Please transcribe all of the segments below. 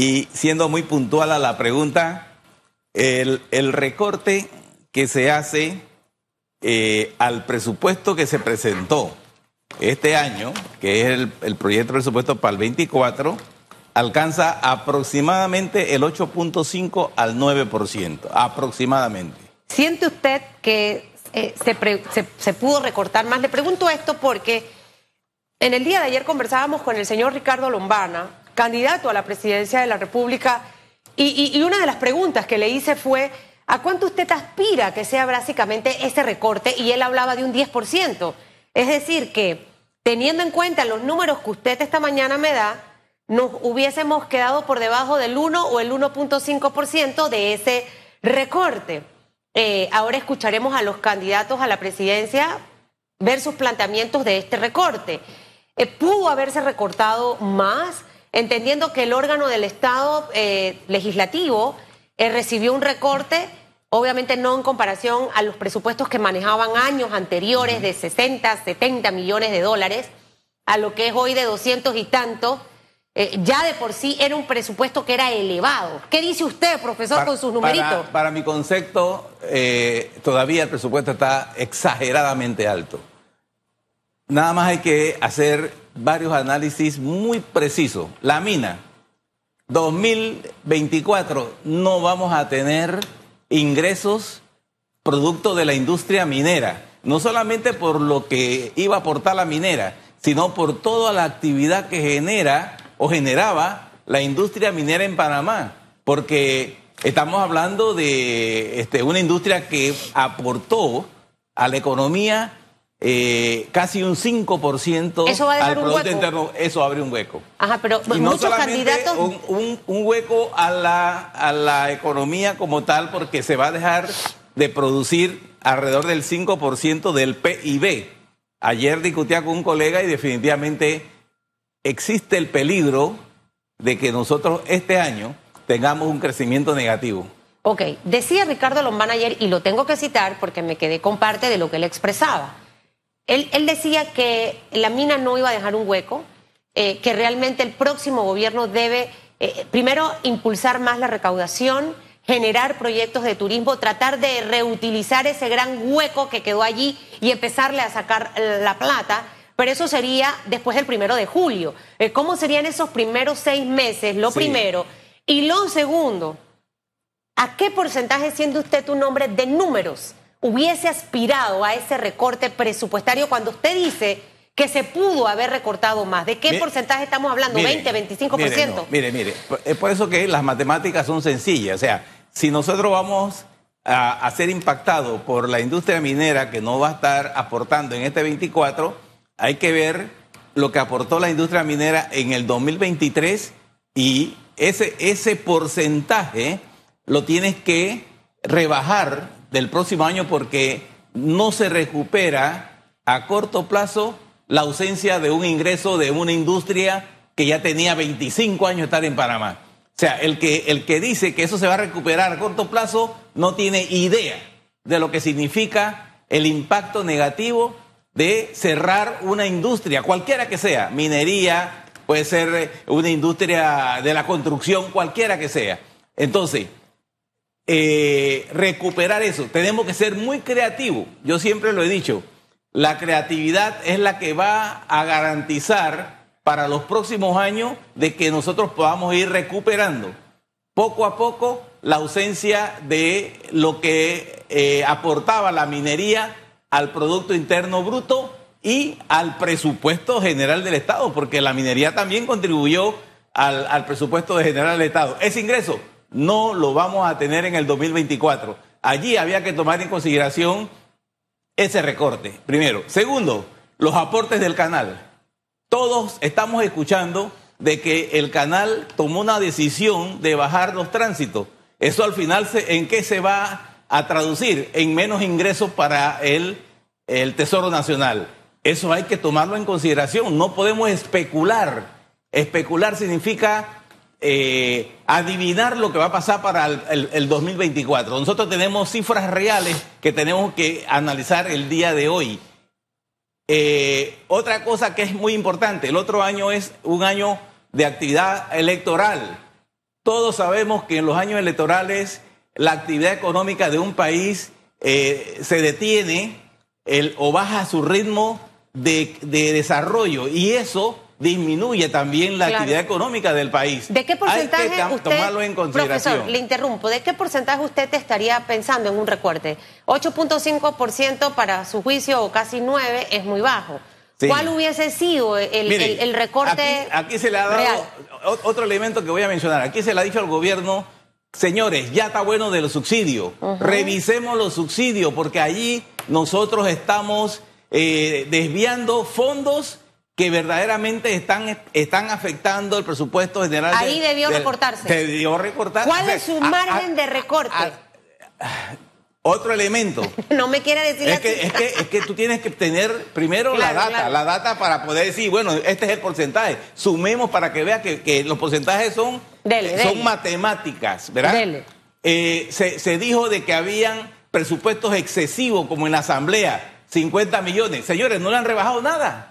Y siendo muy puntual a la pregunta, el, recorte que se hace eh, al presupuesto que se presentó este año, que es el, proyecto de presupuesto para el 24, alcanza aproximadamente el 8.5 al 9%, aproximadamente. ¿Siente usted que eh, se pudo recortar más? Le pregunto esto porque en el día de ayer conversábamos con el señor Ricardo Lombana, candidato a la presidencia de la República, y, una de las preguntas que le hice fue, ¿a cuánto usted aspira que sea básicamente ese recorte? Y él hablaba de un 10%. Es decir, que teniendo en cuenta los números que usted esta mañana me da, nos hubiésemos quedado por debajo del 1 o el 1.5% de ese recorte. Eh, ahora escucharemos a los candidatos a la presidencia ver sus planteamientos de este recorte. Eh, ¿Pudo haberse recortado más? Entendiendo que el órgano del Estado eh, legislativo eh, recibió un recorte, obviamente no en comparación a los presupuestos que manejaban años anteriores de 60, 70 millones de dólares, a lo que es hoy de 200 y tantos. eh, ya de por sí era un presupuesto que era elevado. ¿Qué dice usted, profesor, Para- con sus numeritos? Para, para mi concepto, todavía el presupuesto está exageradamente alto. Nada más hay que hacer varios análisis muy precisos. La mina, 2024 no vamos a tener ingresos producto de la industria minera, no solamente por lo que iba a aportar la minera, sino por toda la actividad que genera o generaba la industria minera en Panamá, porque estamos hablando de este, una industria que aportó a la economía eh, casi un 5% Eso va a dejar al un Producto hueco. Interno, eso abre un hueco. Ajá, pero Y no muchos solamente candidatos... un, un- un hueco a la, a la economía como tal, porque se va a dejar de producir alrededor del 5% del PIB. Ayer discutía con un colega y definitivamente existe el peligro de que nosotros este año tengamos un crecimiento negativo. Ok, decía Ricardo Lombana ayer, y lo tengo que citar porque me quedé con parte de lo que él expresaba. Él, él decía que la mina no iba a dejar un hueco, eh, que realmente el próximo gobierno debe, eh, primero, impulsar más la recaudación, generar proyectos de turismo, tratar de reutilizar ese gran hueco que quedó allí y empezarle a sacar la plata. Pero eso sería después del primero de julio. Eh, ¿Cómo serían esos primeros seis meses? Lo Sí. primero. Y lo segundo, ¿A qué porcentaje, siendo usted un hombre de números, hubiese aspirado a ese recorte presupuestario cuando usted dice que se pudo haber recortado más? ¿De qué Mire, porcentaje estamos hablando? Mire, ¿20, 25%? Mire, no, mire, mire, es por eso que las matemáticas son sencillas. O sea, si nosotros vamos a, a ser impactados por la industria minera que no va a estar aportando en este 24, hay que ver lo que aportó la industria minera en el 2023 y ese, ese porcentaje lo tienes que rebajar del próximo año porque no se recupera a corto plazo la ausencia de un ingreso de una industria que ya tenía 25 años de estar en Panamá. O sea, el que, el que dice que eso se va a recuperar a corto plazo no tiene idea de lo que significa el impacto negativo de cerrar una industria, cualquiera que sea, minería, puede ser eh, una industria de la construcción, cualquiera que sea. Entonces, eh, recuperar eso. Tenemos que ser muy creativos. Yo siempre lo he dicho, la creatividad es la que va a garantizar para los próximos años de que nosotros podamos ir recuperando poco a poco la ausencia de lo que eh, aportaba la minería al Producto Interno Bruto y al presupuesto general del Estado, porque la minería también contribuyó al, al presupuesto general del Estado. Ese ingreso no lo vamos a tener en el 2024. Allí había que tomar en consideración ese recorte, primero. Segundo, los aportes del canal. Todos estamos escuchando de que el canal tomó una decisión de bajar los tránsitos. Eso al final, ¿en qué se va a traducir? En menos ingresos para el, el Tesoro Nacional. Eso hay que tomarlo en consideración. No podemos especular. Especular significa eh, adivinar lo que va a pasar para el, el- el 2024. Nosotros tenemos cifras reales que tenemos que analizar el día de hoy. Eh, otra cosa que es muy importante, el otro año es un año de actividad electoral. Todos sabemos que en los años electorales la actividad económica de un país eh, se detiene o baja su ritmo de desarrollo y eso disminuye también la actividad económica del país. ¿De qué porcentaje Hay que usted, tomarlo en consideración. Profesor, le interrumpo, ¿de qué porcentaje usted estaría pensando en un recorte? 8.5% para su juicio o casi 9 es muy bajo. Sí. ¿Cuál hubiese sido el, Mire, el- el recorte Aquí, aquí se le ha dado real? otro elemento que voy a mencionar. Aquí se le ha dicho al gobierno, señores, ya está bueno de los subsidios. Revisemos los subsidios porque allí nosotros estamos eh, desviando fondos que verdaderamente están, están afectando el presupuesto general. Ahí debió recortarse. Debió recortarse. ¿Cuál O sea, es su margen a- de recorte? a- otro elemento. no me quiere decir Es que, es, que, es que tú tienes que tener primero Claro, la data, claro. la data para poder decir, bueno, este es el porcentaje. Sumemos para que vea que, que los porcentajes son, Dele, son dele. matemáticas, ¿verdad? Dele. Eh, se, se dijo de que habían presupuestos excesivos, como en la Asamblea, 50 millones. Señores, no le han rebajado nada.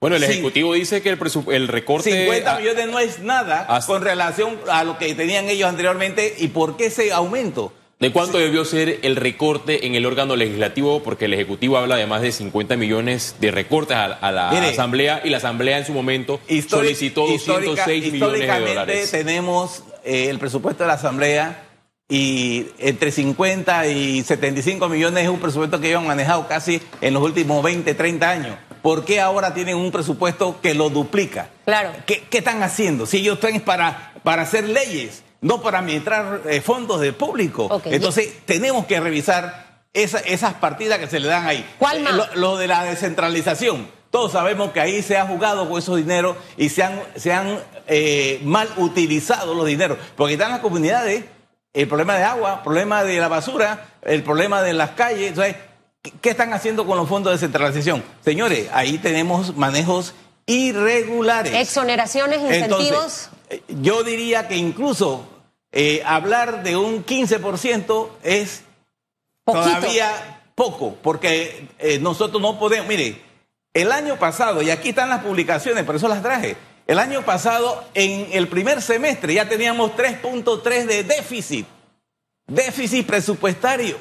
Bueno, el Sí. Ejecutivo dice que el, el recorte... 50 a- millones no es nada con relación a lo que tenían ellos anteriormente. ¿Y por qué ese aumento? ¿De cuánto debió ser el recorte en el órgano legislativo? Porque el Ejecutivo habla de más de 50 millones de recortes a, a la Mire, Asamblea y la Asamblea en su momento solicitó 206 histórica- millones de históricamente dólares. tenemos eh, el presupuesto de la Asamblea y entre 50 y 75 millones es un presupuesto que ellos han manejado casi en los últimos 20, 30 años. ¿Por qué ahora tienen un presupuesto que lo duplica? Claro. ¿Qué, qué están haciendo? Si ellos están es para, para hacer leyes, no para administrar eh, fondos del público. Entonces tenemos que revisar esa- esas partidas que se le dan ahí. ¿Cuál más? Lo, lo de la descentralización. Todos sabemos que ahí se ha jugado con esos dineros y se han, se han eh, mal utilizado los dineros. Porque están las comunidades, el problema de agua, el problema de la basura, el problema de las calles. Entonces, ¿qué, están haciendo con los fondos de descentralización? Señores, ahí tenemos manejos irregulares. Exoneraciones, incentivos. Entonces, eh, yo diría que incluso eh, hablar de un 15% es Poquito. todavía poco, porque eh, nosotros no podemos, mire, el año pasado, y aquí están las publicaciones, por eso las traje, el año pasado en el primer semestre ya teníamos 3.3 de déficit, déficit presupuestario.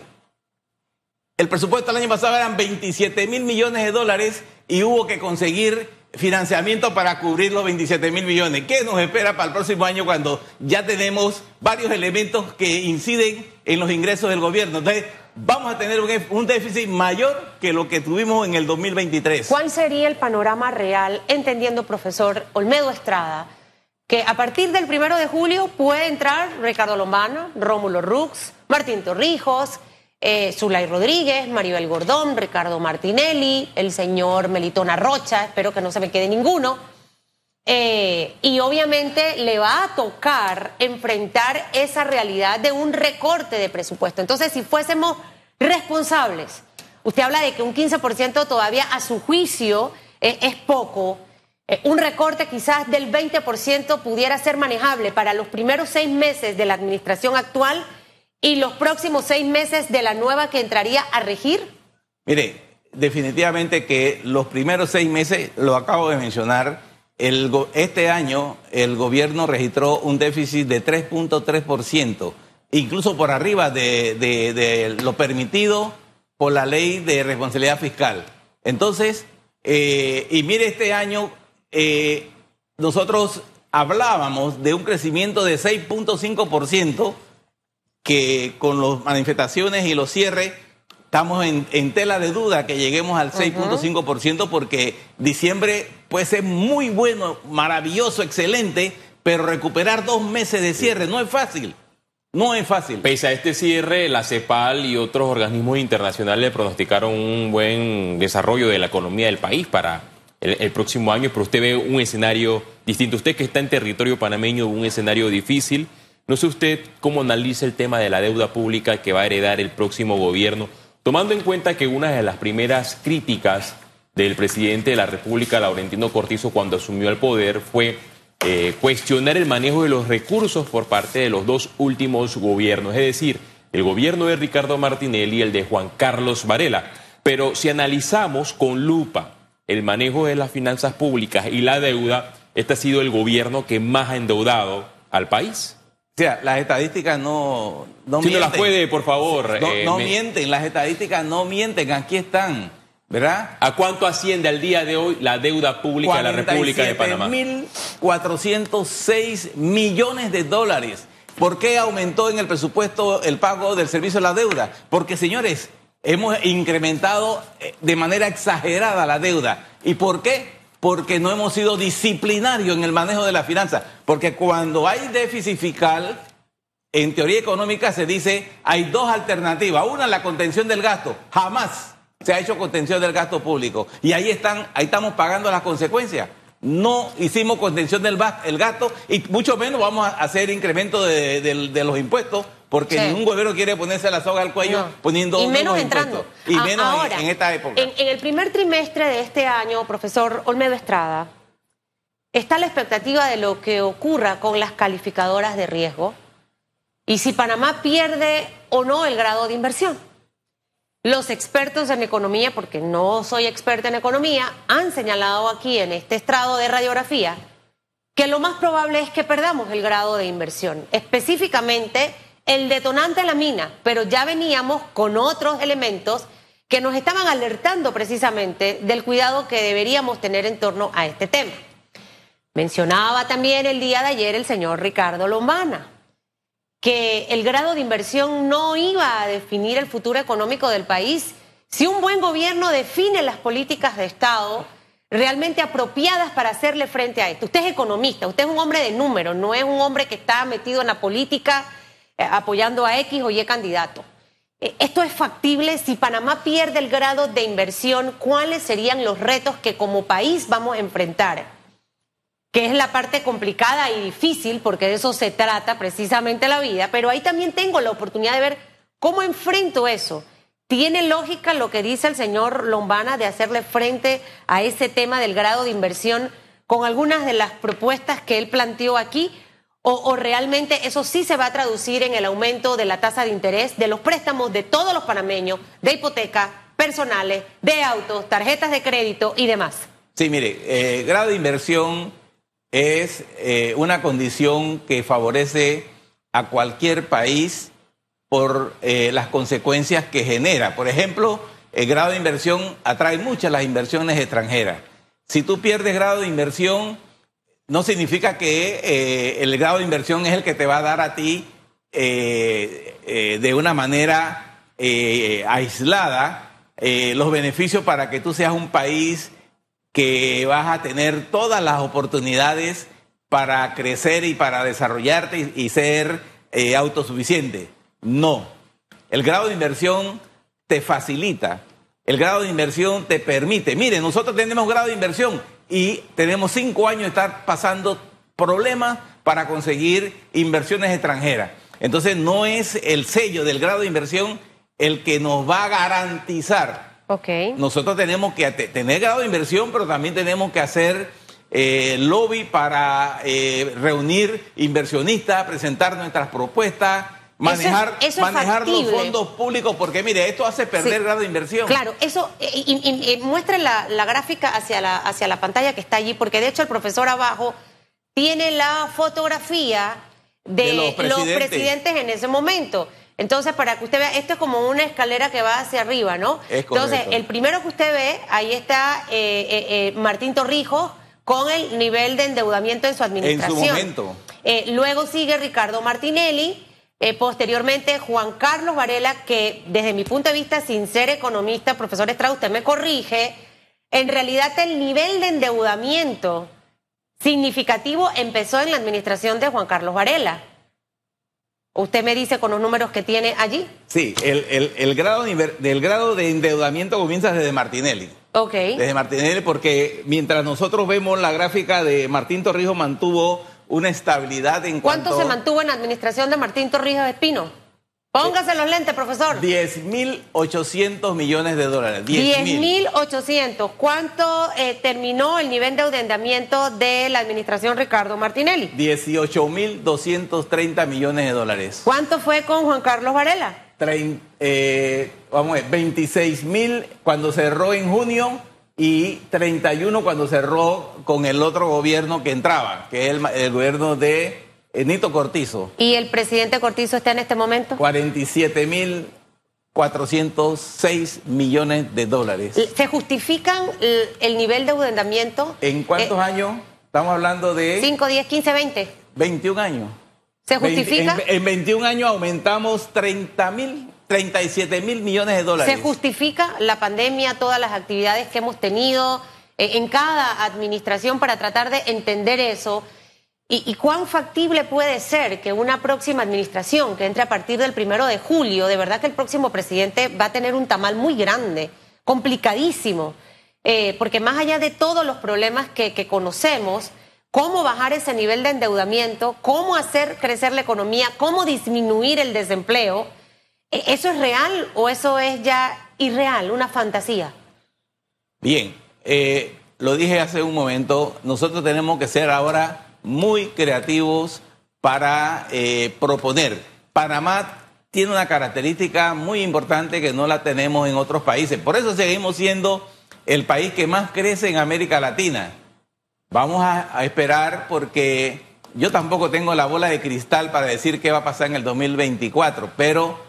El presupuesto del año pasado eran 27 mil millones de dólares y hubo que conseguir financiamiento para cubrir los 27 mil millones. ¿Qué nos espera para el próximo año cuando ya tenemos varios elementos que inciden en los ingresos del gobierno? Entonces, vamos a tener un, déficit mayor que lo que tuvimos en el 2023. ¿Cuál sería el panorama real, entendiendo, profesor Olmedo Estrada, que a partir del primero de julio puede entrar Ricardo Lombana, Rómulo Rux, Martín Torrijos, eh, Zulay Rodríguez, Maribel Gordón, Ricardo Martinelli, el señor Melitona Rocha, espero que no se me quede ninguno. Eh, y obviamente le va a tocar enfrentar esa realidad de un recorte de presupuesto. Entonces, si fuésemos responsables, usted habla de que un 15% todavía a su juicio eh, es poco. Eh, un recorte quizás del 20% pudiera ser manejable para los primeros seis meses de la administración actual y los próximos seis meses de la nueva que entraría a regir. Mire, definitivamente que los primeros seis meses, lo acabo de mencionar, este año el gobierno registró un déficit de 3.3%, incluso por arriba de lo permitido por la ley de responsabilidad fiscal. Entonces, eh, y mire, este año eh, nosotros hablábamos de un crecimiento de 6.5% que con las manifestaciones y los cierres estamos en, en tela de duda que lleguemos al 6.5% porque diciembre puede ser muy bueno, maravilloso, excelente, pero recuperar dos meses de cierre no es fácil. No es fácil. Pese a este cierre, la CEPAL y otros organismos internacionales pronosticaron un buen desarrollo de la economía del país para el, el próximo año, pero usted ve un escenario distinto. Usted que está en territorio panameño, un escenario difícil. No sé usted cómo analiza el tema de la deuda pública que va a heredar el próximo gobierno, tomando en cuenta que una de las primeras críticas del presidente de la República, Laurentino Cortizo, cuando asumió el poder fue eh, cuestionar el manejo de los recursos por parte de los dos últimos gobiernos, es decir, el gobierno de Ricardo Martinelli y el de Juan Carlos Varela. Pero si analizamos con lupa el manejo de las finanzas públicas y la deuda, este ha sido el gobierno que más ha endeudado al país. Sea, las estadísticas no, no si no las puede, por favor. No, eh, no me- mienten, las estadísticas no mienten, aquí están, ¿verdad? ¿A cuánto asciende al día de hoy la deuda pública de la República de Panamá? 47.406 millones de dólares. ¿Por qué aumentó en el presupuesto el pago del servicio de la deuda? Porque, señores, hemos incrementado eh, de manera exagerada la deuda. ¿Y por qué? Porque no hemos sido disciplinarios en el manejo de la finanza. Porque cuando hay déficit fiscal, en teoría económica se dice hay dos alternativas. Una, la contención del gasto. Jamás se ha hecho contención del gasto público. Y ahí están, ahí estamos pagando las consecuencias. No hicimos contención del gasto y mucho menos vamos a hacer incremento de los impuestos porque Sí. ningún gobierno quiere ponerse la soga al cuello No. poniendo y menos entrando. Y A- menos ahora, en, esta época. En, en el primer trimestre de este año, profesor Olmedo Estrada, está la expectativa de lo que ocurra con las calificadoras de riesgo y si Panamá pierde o no el grado de inversión. Los expertos en economía, porque no soy experta en economía, han señalado aquí en este estrado de radiografía que lo más probable es que perdamos el grado de inversión, específicamente el detonante de la mina, pero ya veníamos con otros elementos que nos estaban alertando precisamente del cuidado que deberíamos tener en torno a este tema. Mencionaba también el día de ayer el señor Ricardo Lombana que el grado de inversión no iba a definir el futuro económico del país. Si un buen gobierno define las políticas de Estado realmente apropiadas para hacerle frente a esto. Usted es economista, usted es un hombre de números, no es un hombre que está metido en la política apoyando a X o Y candidato. Eh, Esto es factible. Si Panamá pierde el grado de inversión, ¿cuáles serían los retos que como país vamos a enfrentar? que es la parte complicada y difícil, porque de eso se trata precisamente la vida, pero ahí también tengo la oportunidad de ver cómo enfrento eso. ¿Tiene lógica lo que dice el señor Lombana de hacerle frente a ese tema del grado de inversión con algunas de las propuestas que él planteó aquí? ¿O, realmente eso sí se va a traducir en el aumento de la tasa de interés de los préstamos de todos los panameños, de hipotecas, personales, de autos, tarjetas de crédito y demás? Sí, mire, eh, grado de inversión es eh, una condición que favorece a cualquier país por eh, las consecuencias que genera. Por ejemplo, el grado de inversión atrae muchas las inversiones extranjeras. Si tú pierdes grado de inversión, no significa que eh, el grado de inversión es el que te va a dar a ti eh, eh, de una manera aislada los beneficios para que tú seas un país que vas a tener todas las oportunidades para crecer y para desarrollarte y, y ser autosuficiente. No. El grado de inversión te facilita. El grado de inversión te permite. Mire, nosotros tenemos grado de inversión y tenemos cinco años de estar pasando problemas para conseguir inversiones extranjeras. Entonces no es el sello del grado de inversión el que nos va a garantizar Ok. nosotros tenemos que te- tener grado de inversión, pero también tenemos que hacer eh, lobby para eh, reunir inversionistas, presentar nuestras propuestas, manejar, eso es manejar los fondos públicos, porque mire, esto hace perder Sí. grado de inversión. Claro, eso, eh, y, y- y muestre la, la gráfica hacia la, hacia la pantalla que está allí, porque de hecho el profesor abajo tiene la fotografía de, De los los, presidentes. en ese momento. Entonces, para que usted vea, esto es como una escalera que va hacia arriba, ¿no? Es Entonces, el primero que usted ve, ahí está eh, eh, eh, Martín Torrijos con el nivel de endeudamiento en su administración. momento. Eh, luego sigue Ricardo Martinelli, eh, posteriormente Juan Carlos Varela, que desde mi punto de vista, sin ser economista, profesor Estrada, usted me corrige, en realidad el nivel de endeudamiento significativo empezó en la administración de Juan Carlos Varela. Usted me dice con los números que tiene allí. Sí, el, el- el grado del grado de endeudamiento comienza desde Martinelli. Ok. Desde Martinelli, porque mientras nosotros vemos la gráfica de Martín Torrijos mantuvo una estabilidad en ¿Cuánto cuanto se mantuvo en la administración de Martín Torrijos Espino? Póngase los lentes, profesor. 10.800 millones de dólares. 10.000. 10.800. ¿Cuánto eh, terminó el nivel de endeudamiento de la administración Ricardo Martinelli? 18.230 millones de dólares. ¿Cuánto fue con Juan Carlos Varela? Trein- eh, vamos a ver, 26.000 cuando cerró en junio y 31 cuando cerró con el otro gobierno que entraba, que es el, el gobierno de eh, Nito Cortizo. ¿Y el presidente Cortizo está en este momento? 47 mil 406 millones de dólares. ¿Se justifican el, el nivel de endeudamiento? ¿En cuántos Eh, años? Estamos hablando de 5, 10, 15, 20. 21 años. ¿Se justifica? En, en 21 años aumentamos 30 mil, 37 mil millones de dólares. ¿Se justifica la pandemia, todas las actividades que hemos tenido eh, en cada administración para tratar de entender eso? ¿Y, cuán factible puede ser que una próxima administración que entre a partir del primero de julio, de verdad que el próximo presidente va a tener un tamal muy grande, complicadísimo? Eh, porque más allá de todos los problemas que, conocemos, cómo bajar ese nivel de endeudamiento, cómo hacer crecer la economía, cómo disminuir el desempleo, ¿e- ¿eso es real o eso es ya irreal, una fantasía? Bien, eh, lo dije hace un momento, nosotros tenemos que ser ahora muy creativos para eh, proponer. Panamá tiene una característica muy importante que no la tenemos en otros países. Por eso seguimos siendo el país que más crece en América Latina. Vamos a esperar porque yo tampoco tengo la bola de cristal para decir qué va a pasar en el 2024, pero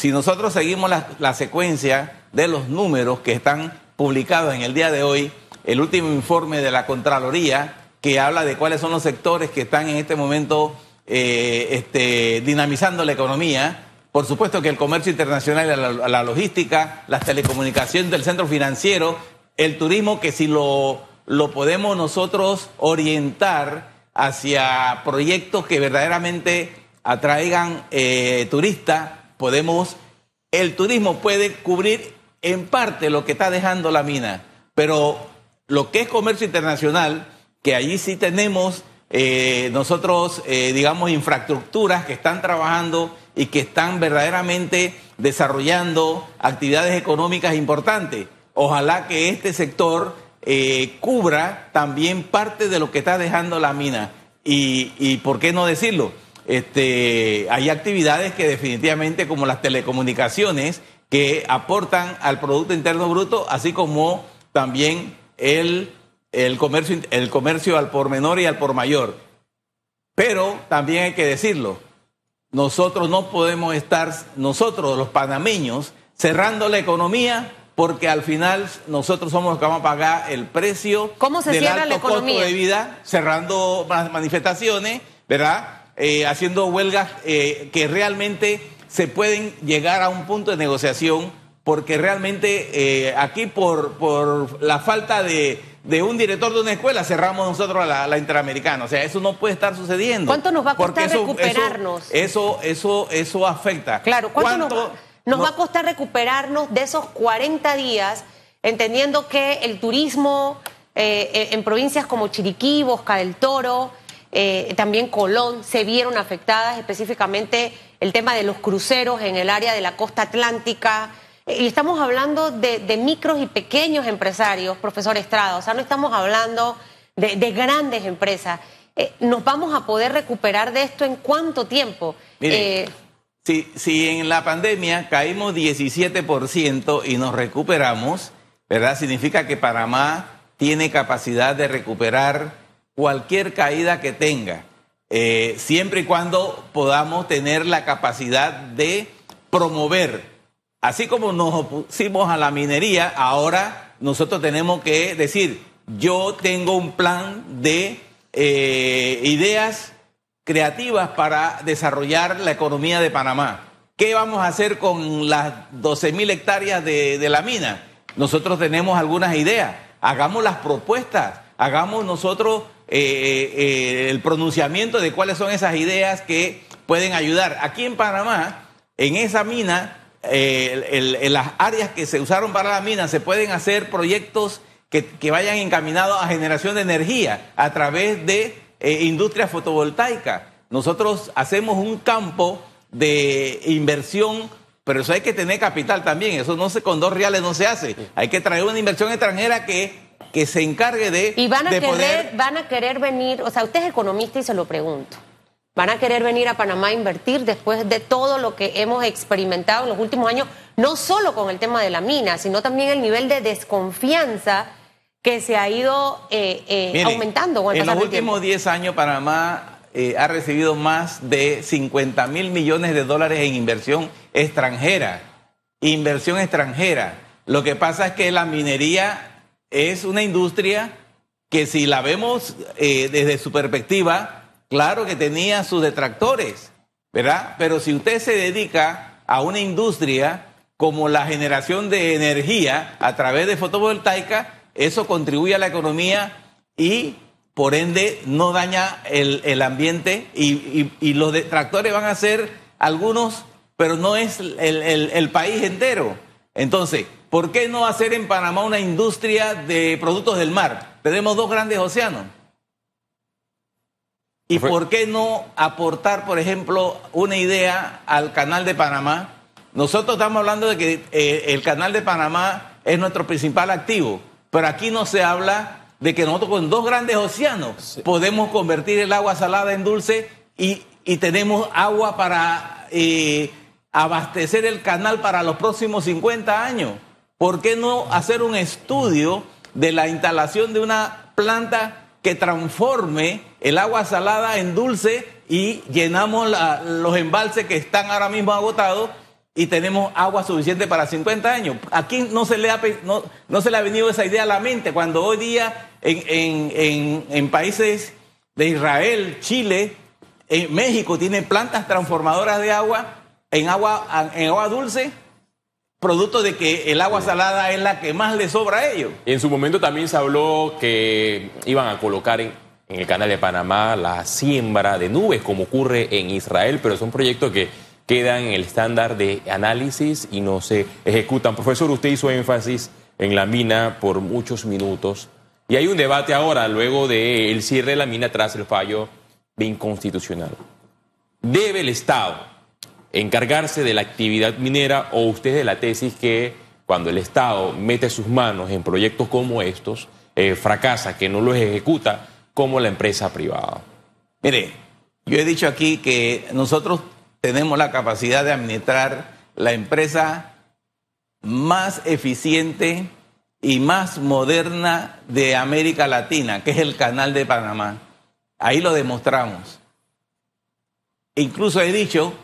si nosotros seguimos la, secuencia de los números que están publicados en el día de hoy, el último informe de la Contraloría, que habla de cuáles son los sectores que están en este momento eh, este, dinamizando la economía, por supuesto que el comercio internacional, la, la logística, las telecomunicaciones del centro financiero, el turismo, que si lo, lo podemos nosotros orientar hacia proyectos que verdaderamente atraigan eh, turistas, podemos, el turismo puede cubrir en parte lo que está dejando la mina, pero lo que es comercio internacional, que allí sí tenemos eh, nosotros, eh, digamos, infraestructuras que están trabajando y que están verdaderamente desarrollando actividades económicas importantes. Ojalá que este sector eh, cubra también parte de lo que está dejando la mina. Y, y por qué no decirlo, este, hay actividades que definitivamente, como las telecomunicaciones, que aportan al Producto Interno Bruto, así como también el, el, comercio, el comercio al por menor y al por mayor. Pero también hay que decirlo, nosotros no podemos estar, nosotros los panameños, cerrando la economía porque al final nosotros somos los que vamos a pagar el precio ¿Cómo se del cierra alto la costo economía? de vida, cerrando ma- manifestaciones, ¿verdad? Eh, haciendo huelgas eh, que realmente se pueden llegar a un punto de negociación porque realmente eh, aquí por, por la falta de, de un director de una escuela cerramos nosotros la, la interamericana. O sea, eso no puede estar sucediendo. ¿Cuánto nos va a costar recuperarnos? Eso, eso, eso, eso afecta. Claro, ¿cuánto nos, ¿Cuánto va, nos no- va a costar recuperarnos de esos 40 días, entendiendo que el turismo eh, en provincias como Chiriquí, Bosca del Toro, eh, también Colón, se vieron afectadas, específicamente el tema de los cruceros en el área de la costa atlántica? Eh, Y estamos hablando de, de micros y pequeños empresarios, profesor Estrada, o sea, no estamos hablando de, de grandes empresas. Eh, ¿Nos vamos a poder recuperar de esto en cuánto tiempo? Eh, si, si en la pandemia caímos 17% y nos recuperamos, ¿verdad? Significa que Panamá tiene capacidad de recuperar cualquier caída que tenga, eh, siempre y cuando podamos tener la capacidad de promover. Así como nos opusimos a la minería, ahora nosotros tenemos que decir, yo tengo un plan de eh, ideas creativas para desarrollar la economía de Panamá. ¿Qué vamos a hacer con las 12 mil hectáreas de, de la mina? Nosotros tenemos algunas ideas. Hagamos las propuestas, hagamos nosotros eh, eh, el pronunciamiento de cuáles son esas ideas que pueden ayudar. Aquí en Panamá, en esa mina, eh, el- el- en las áreas que se usaron para la mina, se pueden hacer proyectos que, que vayan encaminados a generación de energía a través de eh, industria fotovoltaica. Nosotros hacemos un campo de inversión, pero eso hay que tener capital también. Eso no se con dos reales no se hace. Hay que traer una inversión extranjera que, que se encargue de, Y van a, de querer, poder van a querer venir, o sea, usted es economista y se lo pregunto. ¿Van a querer venir a Panamá a invertir después de todo lo que hemos experimentado en los últimos años, no solo con el tema de la mina, sino también el nivel de desconfianza que se ha ido eh, eh, aumentando en los últimos 10 años Panamá eh, ha recibido más de 50 mil millones de dólares en inversión extranjera. Inversión extranjera. Lo que pasa es que la minería es una industria que si la vemos eh, desde su perspectiva, claro que tenía sus detractores, ¿verdad? Pero si usted se dedica a una industria como la generación de energía a través de fotovoltaica, eso contribuye a la economía y por ende no daña el, ambiente y, los detractores van a ser algunos, pero no es el, país entero. Entonces, ¿por qué no hacer en Panamá una industria de productos del mar? Tenemos dos grandes océanos. ¿Y por qué no aportar, por ejemplo, una idea al canal de Panamá? Nosotros estamos hablando de que eh, el canal de Panamá es nuestro principal activo, pero aquí no se habla de que nosotros con dos grandes océanos podemos convertir el agua salada en dulce y, tenemos agua para eh, abastecer el canal para los próximos 50 años. ¿Por qué no hacer un estudio de la instalación de una planta que transforme el agua salada en dulce y llenamos los embalses que están ahora mismo agotados y tenemos agua suficiente para 50 años. Aquí no se le ha, no, se le ha venido esa idea a la mente cuando hoy día en, países de Israel, Chile, en México tienen plantas transformadoras de agua en agua, en agua dulce, producto de que el agua salada es la que más le sobra a ellos. En su momento también se habló que iban a colocar en, en el canal de Panamá la siembra de nubes, como ocurre en Israel, pero son proyectos que quedan en el estándar de análisis y no se ejecutan. Profesor, usted hizo énfasis en la mina por muchos minutos. Y hay un debate ahora, luego del cierre de la mina tras el fallo de inconstitucional. ¿Debe el Estado encargarse de la actividad minera o usted de la tesis que cuando el Estado mete sus manos en proyectos como estos, eh, fracasa, que no los ejecuta como la empresa privada? Mire, yo he dicho aquí que nosotros tenemos la capacidad de administrar la empresa más eficiente y más moderna de América Latina, que es el Canal de Panamá. Ahí lo demostramos. Incluso he dicho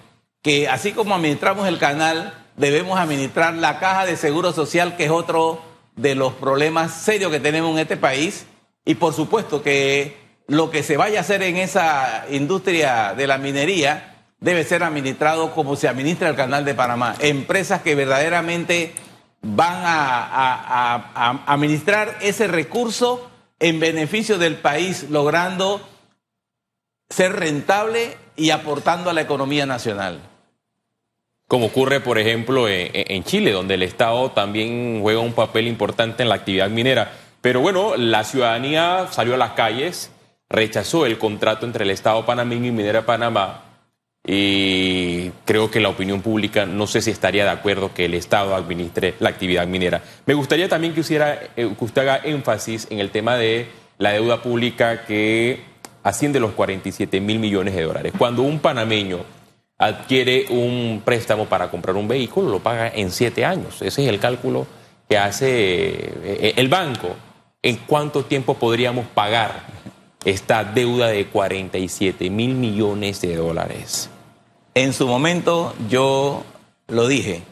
que así como administramos el canal, debemos administrar la caja de seguro social, que es otro de los problemas serios que tenemos en este país. Y por supuesto que lo que se vaya a hacer en esa industria de la minería debe ser administrado como se administra el canal de Panamá. Empresas que verdaderamente van a, administrar ese recurso en beneficio del país, logrando ser rentable y aportando a la economía nacional. Como ocurre, por ejemplo, en, Chile, donde el Estado también juega un papel importante en la actividad minera. Pero bueno, la ciudadanía salió a las calles, rechazó el contrato entre el Estado panameño y Minera Panamá y creo que la opinión pública no sé si estaría de acuerdo que el Estado administre la actividad minera. Me gustaría también que, eh, que usted haga énfasis en el tema de la deuda pública que asciende los 47 mil millones de dólares. Cuando un panameño adquiere un préstamo para comprar un vehículo, lo paga en siete años. Ese es el cálculo que hace eh, el banco. ¿En cuánto tiempo podríamos pagar esta deuda de 47 mil millones de dólares? En su momento yo lo dije,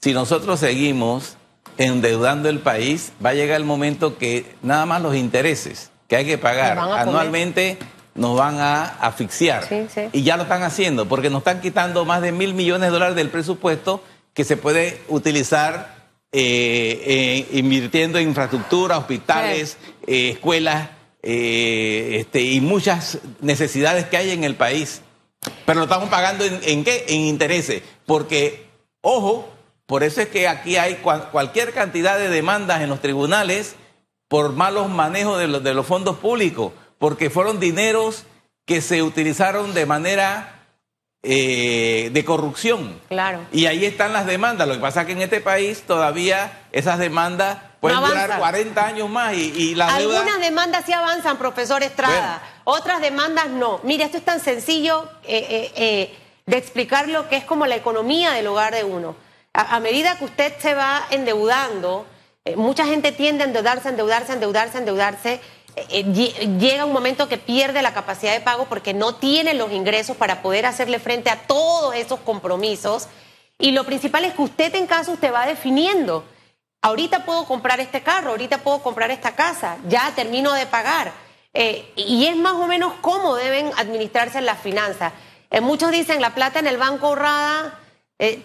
si nosotros seguimos endeudando el país, va a llegar el momento que nada más los intereses que hay que pagar anualmente nos van a asfixiar. Y ya lo están haciendo, porque nos están quitando más de mil millones de dólares del presupuesto que se puede utilizar eh, eh, invirtiendo en infraestructura, hospitales, eh, escuelas este, y muchas necesidades que hay en el país. Pero lo estamos pagando en, qué? En intereses. Porque, ojo, por eso es que aquí hay cualquier cantidad de demandas en los tribunales por malos manejos de los, de los fondos públicos, porque fueron dineros que se utilizaron de manera eh, de corrupción. Claro. Y ahí están las demandas. Lo que pasa es que en este país todavía esas demandas pueden durar 40 años más y, y Algunas demandas sí avanzan, profesor Estrada. Otras demandas no. Mire, esto es tan sencillo eh, eh, de explicar lo que es como la economía del hogar de uno. A, medida que usted se va endeudando, mucha gente tiende a endeudarse, endeudarse, endeudarse, endeudarse, llega un momento que pierde la capacidad de pago porque no tiene los ingresos para poder hacerle frente a todos esos compromisos. Y lo principal es que usted en casa usted va definiendo. Ahorita puedo comprar este carro, ahorita puedo comprar esta casa, ya termino de pagar. Eh, y es más o menos cómo deben administrarse las finanzas. Eh, muchos dicen la plata en el banco ahorrada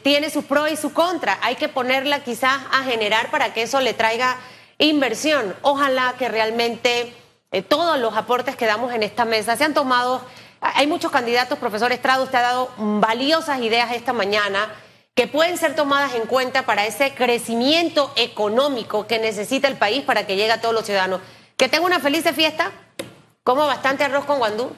tiene sus pros y sus contras. Hay que ponerla quizás a generar para que eso le traiga inversión. Ojalá que realmente eh, todos los aportes que damos en esta mesa se han tomado. Hay muchos candidatos, profesor Estrado, usted ha dado valiosas ideas esta mañana que pueden ser tomadas en cuenta para ese crecimiento económico que necesita el país para que llegue a todos los ciudadanos. Que tenga una feliz fiesta, como bastante arroz con guandú.